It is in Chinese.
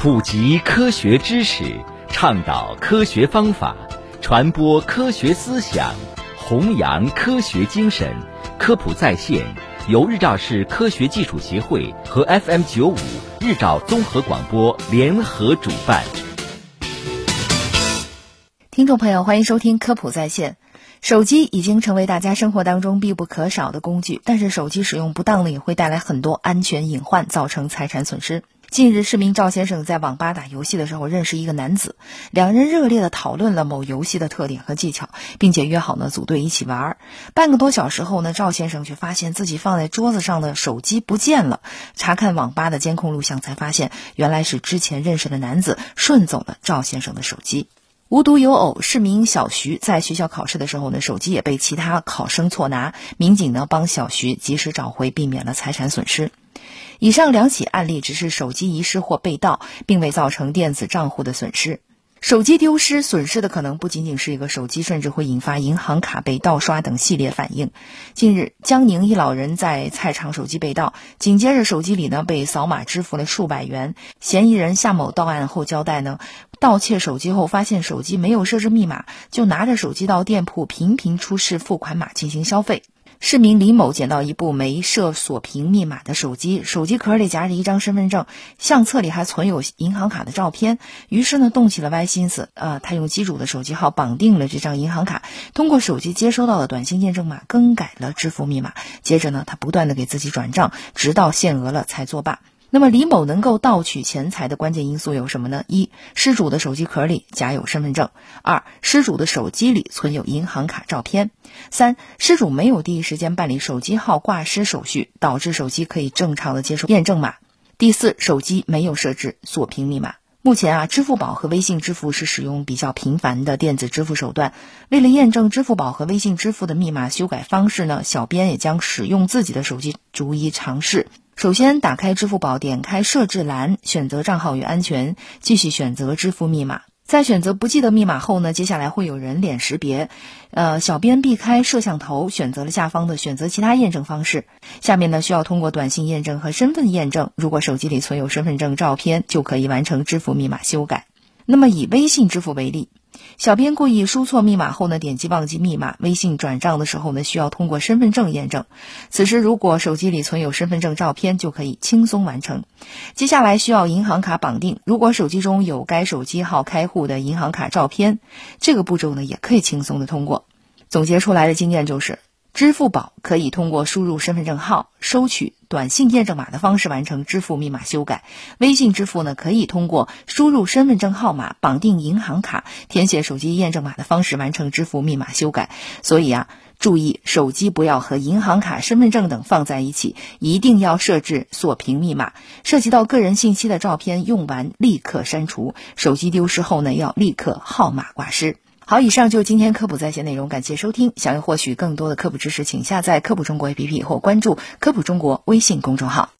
普及科学知识，倡导科学方法，传播科学思想，弘扬科学精神。科普在线由日照市科学技术协会和 FM 九五日照综合广播联合主办。听众朋友，欢迎收听科普在线。手机已经成为大家生活当中必不可少的工具，但是手机使用不当呢，也会带来很多安全隐患，造成财产损失。近日，市民赵先生在网吧打游戏的时候认识一个男子，两人热烈的讨论了某游戏的特点和技巧，并且约好呢组队一起玩儿。半个多小时后呢，赵先生却发现自己放在桌子上的手机不见了。查看网吧的监控录像，才发现原来是之前认识的男子顺走了赵先生的手机。无独有偶，市民小徐在学校考试的时候呢，手机也被其他考生错拿，民警呢帮小徐及时找回，避免了财产损失。以上两起案例只是手机遗失或被盗，并未造成电子账户的损失。手机丢失损失的可能不仅仅是一个手机，甚至会引发银行卡被盗刷等系列反应。近日，江宁一老人在菜场手机被盗，紧接着手机里呢被扫码支付了数百元。嫌疑人夏某到案后交代呢，盗窃手机后发现手机没有设置密码，就拿着手机到店铺频频出示付款码进行消费。市民李某捡到一部没设锁屏密码的手机，手机壳里夹着一张身份证，相册里还存有银行卡的照片。于是呢，动起了歪心思，呃，他用机主的手机号绑定了这张银行卡，通过手机接收到的短信验证码更改了支付密码。接着呢，他不断的给自己转账，直到限额了才作罢。那么李某能够盗取钱财的关键因素有什么呢？一、失主的手机壳里夹有身份证；二、失主的手机里存有银行卡照片；三、失主没有第一时间办理手机号挂失手续，导致手机可以正常的接收验证码；第四，手机没有设置锁屏密码。目前啊，支付宝和微信支付是使用比较频繁的电子支付手段。为了验证支付宝和微信支付的密码修改方式呢，小编也将使用自己的手机逐一尝试。首先，打开支付宝，点开设置栏，选择账号与安全，继续选择支付密码。在选择不记得密码后呢，接下来会有人脸识别。呃，小编避开摄像头，选择了下方的选择其他验证方式。下面呢，需要通过短信验证和身份验证。如果手机里存有身份证照片，就可以完成支付密码修改。那么，以微信支付为例。小编故意输错密码后呢，点击忘记密码，微信转账的时候呢，需要通过身份证验证。此时如果手机里存有身份证照片，就可以轻松完成。接下来需要银行卡绑定，如果手机中有该手机号开户的银行卡照片，这个步骤呢也可以轻松的通过。总结出来的经验就是。支付宝可以通过输入身份证号、收取短信验证码的方式完成支付密码修改；微信支付呢，可以通过输入身份证号码、绑定银行卡、填写手机验证码的方式完成支付密码修改。所以啊，注意手机不要和银行卡、身份证等放在一起，一定要设置锁屏密码。涉及到个人信息的照片用完立刻删除，手机丢失后呢，要立刻号码挂失。好，以上就是今天科普在线内容，感谢收听。想要获取更多的科普知识，请下载科普中国 APP 或关注科普中国微信公众号。